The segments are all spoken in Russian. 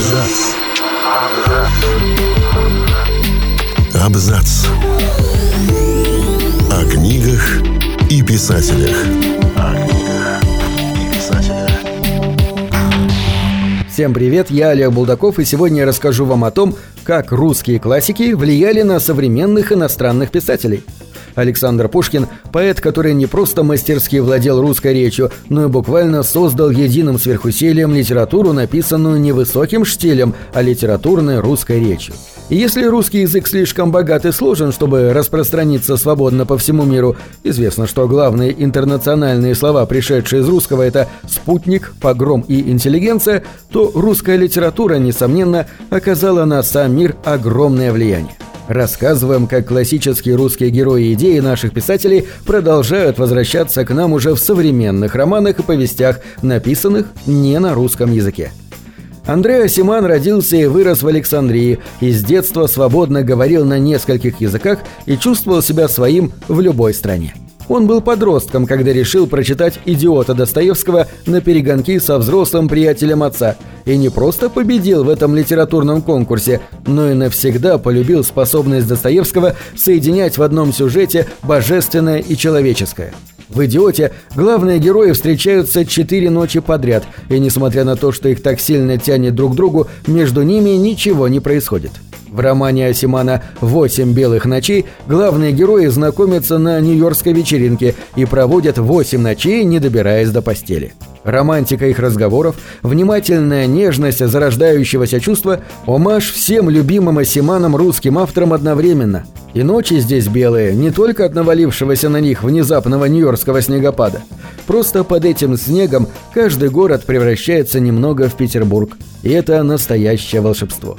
Абзац. Абзац. О книгах и писателях. О книгах и писателях. Всем привет, я Олег Булдаков, и сегодня я расскажу вам о том, как русские классики влияли на современных иностранных писателей. Александр Пушкин – поэт, который не просто мастерски владел русской речью, но и буквально создал единым сверхусилием литературу, написанную не высоким штилем, а литературной русской речью. И если русский язык слишком богат и сложен, чтобы распространиться свободно по всему миру, известно, что главные интернациональные слова, пришедшие из русского, это «спутник», «погром» и «интеллигенция», то русская литература, несомненно, оказала на сам мир огромное влияние. Рассказываем, как классические русские герои идеи наших писателей продолжают возвращаться к нам уже в современных романах и повестях, написанных не на русском языке. Андрей Асиман родился и вырос в Александрии, и с детства свободно говорил на нескольких языках и чувствовал себя своим в любой стране. Он был подростком, когда решил прочитать «Идиота» Достоевского на перегонки со взрослым приятелем отца, и не просто победил в этом литературном конкурсе, но и навсегда полюбил способность Достоевского соединять в одном сюжете божественное и человеческое. В «Идиоте» главные герои встречаются четыре ночи подряд, и несмотря на то, что их так сильно тянет друг к другу, между ними ничего не происходит. В романе Асимана «Восемь белых ночей» главные герои знакомятся на нью-йоркской вечеринке и проводят восемь ночей, не добираясь до постели. Романтика их разговоров, внимательная нежность зарождающегося чувства – омаж всем любимым Асиманом русским авторам одновременно. И ночи здесь белые не только от навалившегося на них внезапного нью-йоркского снегопада. Просто под этим снегом каждый город превращается немного в Петербург. И это настоящее волшебство.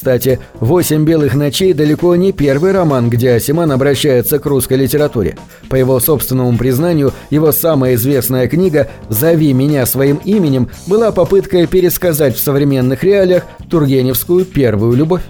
Кстати, «Восемь белых ночей» далеко не первый роман, где Асиман обращается к русской литературе. По его собственному признанию, его самая известная книга «Зови меня своим именем» была попыткой пересказать в современных реалиях Тургеневскую первую любовь.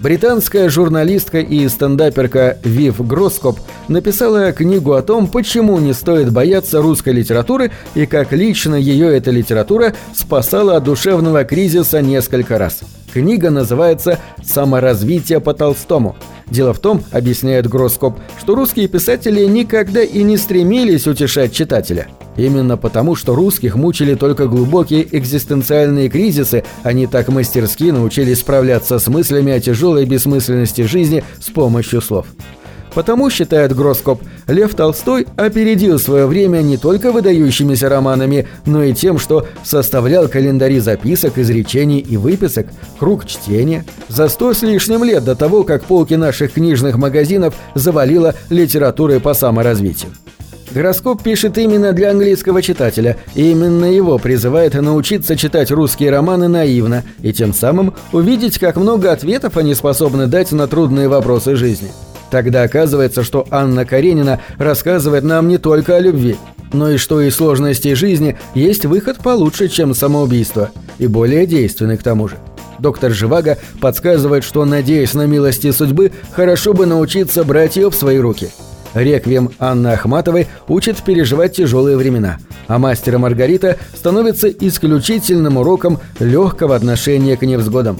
Британская журналистка и стендаперка Вив Гроскоп написала книгу о том, почему не стоит бояться русской литературы и как лично ее эта литература спасала от душевного кризиса несколько раз. Книга называется «Саморазвитие по Толстому». Дело в том, объясняет Гроскоп, что русские писатели никогда и не стремились утешать читателя. Именно потому, что русских мучили только глубокие экзистенциальные кризисы, они так мастерски научились справляться с мыслями о тяжелой бессмысленности жизни с помощью слов. Потому, считает Гроскоп, Лев Толстой опередил свое время не только выдающимися романами, но и тем, что составлял календари записок, изречений и выписок, круг чтения, за сто с лишним лет до того, как полки наших книжных магазинов завалило литературой по саморазвитию. Гороскоп пишет именно для английского читателя, и именно его призывает научиться читать русские романы наивно и тем самым увидеть, как много ответов они способны дать на трудные вопросы жизни. Тогда оказывается, что Анна Каренина рассказывает нам не только о любви, но и что из сложностей жизни есть выход получше, чем самоубийство, и более действенный к тому же. Доктор Живаго подсказывает, что, надеясь на милости судьбы, хорошо бы научиться брать ее в свои руки. Реквием Анны Ахматовой учит переживать тяжелые времена, а мастера Маргарита становится исключительным уроком легкого отношения к невзгодам.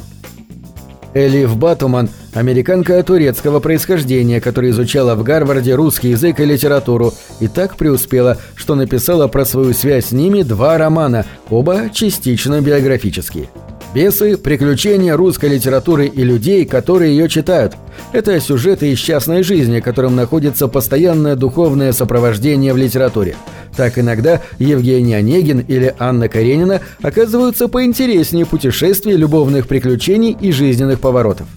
Элиф Батуман – американка турецкого происхождения, которая изучала в Гарварде русский язык и литературу, и так преуспела, что написала про свою связь с ними два романа, оба частично биографические. «Бесы. Приключения русской литературы и людей, которые ее читают». Это сюжеты из частной жизни, которым находится постоянное духовное сопровождение в литературе. Так иногда Евгений Онегин или Анна Каренина оказываются поинтереснее путешествий, любовных приключений и жизненных поворотов.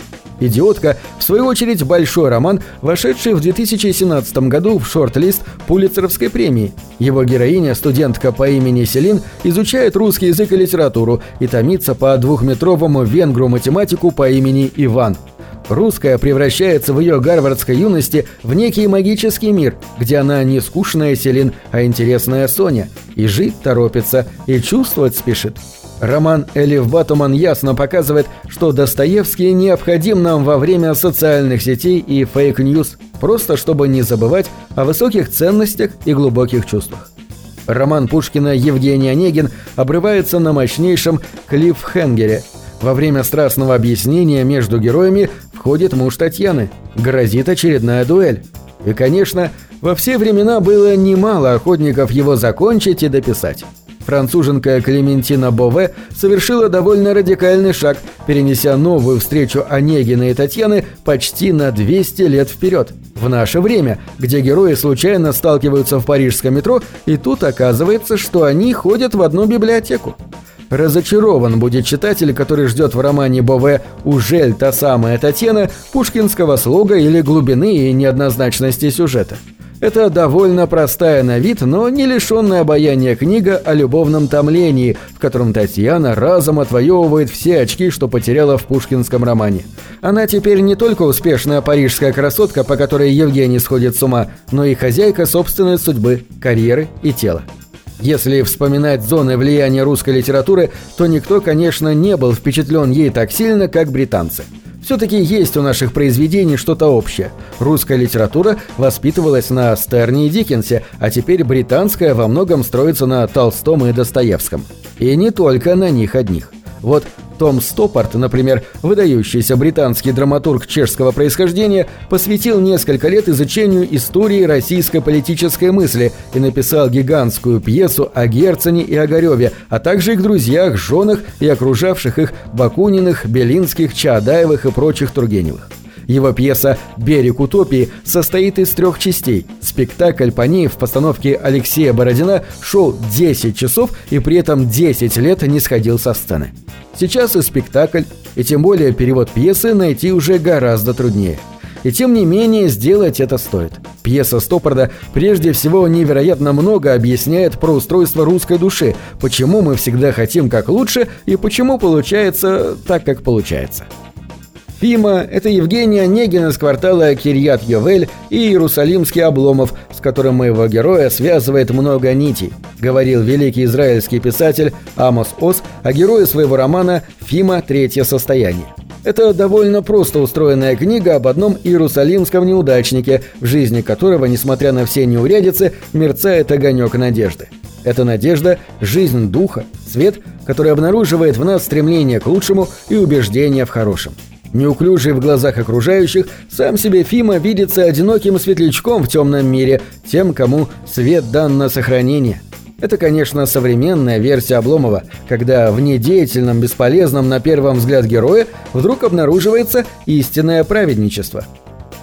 «Идиотка», в свою очередь, большой роман, вошедший в 2017 году в шорт-лист Пулитцеровской премии. Его героиня, студентка по имени Селин, изучает русский язык и литературу и томится по двухметровому венгру-математику по имени Иван – Русская превращается в ее гарвардской юности в некий магический мир, где она не скучная Селин, а интересная Соня, и жить торопится, и чувствовать спешит. Роман Элиф Батуман ясно показывает, что Достоевский необходим нам во время социальных сетей и фейк-ньюс, просто чтобы не забывать о высоких ценностях и глубоких чувствах. Роман Пушкина «Евгений Онегин» обрывается на мощнейшем клиффхенгере – Во время страстного объяснения между героями входит муж Татьяны. Грозит очередная дуэль. И, конечно, во все времена было немало охотников его закончить и дописать. Француженка Клементина Бове совершила довольно радикальный шаг, перенеся новую встречу Онегина и Татьяны почти на 200 лет вперед, в наше время, где герои случайно сталкиваются в парижском метро, и тут оказывается, что они ходят в одну библиотеку. Разочарован будет читатель, который ждет в романе Бове «Ужель та самая Татьяна» пушкинского слога или глубины и неоднозначности сюжета. Это довольно простая на вид, но не лишенная обаяния книга о любовном томлении, в котором Татьяна разом отвоевывает все очки, что потеряла в пушкинском романе. Она теперь не только успешная парижская красотка, по которой Евгений сходит с ума, но и хозяйка собственной судьбы, карьеры и тела. Если вспоминать зоны влияния русской литературы, то никто, конечно, не был впечатлен ей так сильно, как британцы. Все-таки есть у наших произведений что-то общее. Русская литература воспитывалась на Стерне и Диккенсе, а теперь британская во многом строится на Толстом и Достоевском. И не только на них одних. Вот том Стоппорт, например, выдающийся британский драматург чешского происхождения, посвятил несколько лет изучению истории российской политической мысли и написал гигантскую пьесу о Герцене и Огареве, а также их друзьях, женах и окружавших их Бакуниных, Белинских, Чаадаевых и прочих Тургеневых. Его пьеса «Берег утопии» состоит из трех частей. Спектакль по ней в постановке Алексея Бородина шел 10 часов и при этом 10 лет не сходил со сцены. Сейчас и спектакль, и тем более перевод пьесы найти уже гораздо труднее. И тем не менее сделать это стоит. Пьеса Стоппарда прежде всего невероятно много объясняет про устройство русской души, почему мы всегда хотим как лучше и почему получается так, как получается. Фима – это Евгений Онегин из квартала Кирьят-Йовель и Иерусалимский Обломов, с которым моего героя связывает много нитей, говорил великий израильский писатель Амос Ос о герое своего романа «Фима. Третье состояние». Это довольно просто устроенная книга об одном иерусалимском неудачнике, в жизни которого, несмотря на все неурядицы, мерцает огонек надежды. Эта надежда – жизнь духа, свет, который обнаруживает в нас стремление к лучшему и убеждение в хорошем. Неуклюжий в глазах окружающих, сам себе Фима видится одиноким светлячком в темном мире, тем, кому свет дан на сохранение. Это, конечно, современная версия Обломова, когда в недеятельном, бесполезном на первом взгляд герое вдруг обнаруживается истинное праведничество.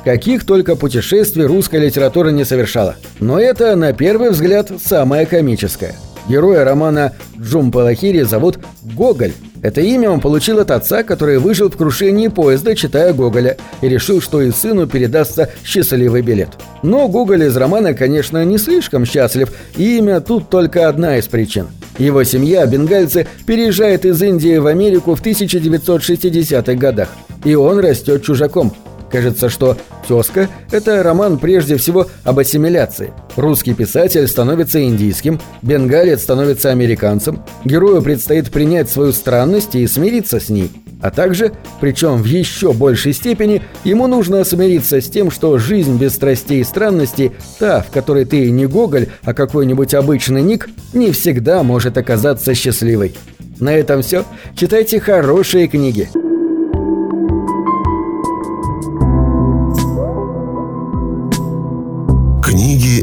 Каких только путешествий русская литература не совершала. Но это, на первый взгляд, самое комическое – Героя романа Джум Палахири зовут Гоголь. Это имя он получил от отца, который выжил в крушении поезда, читая Гоголя, и решил, что и сыну передастся счастливый билет. Но Гоголь из романа, конечно, не слишком счастлив, и имя тут только одна из причин. Его семья, бенгальцы, переезжает из Индии в Америку в 1960-х годах, и он растет чужаком – Кажется, что «Тезка» — это роман прежде всего об ассимиляции. Русский писатель становится индийским, бенгалец становится американцем, герою предстоит принять свою странность и смириться с ней. А также, причем в еще большей степени, ему нужно смириться с тем, что жизнь без страстей и странностей, та, в которой ты не Гоголь, а какой-нибудь обычный ник, не всегда может оказаться счастливой. На этом все. Читайте хорошие книги.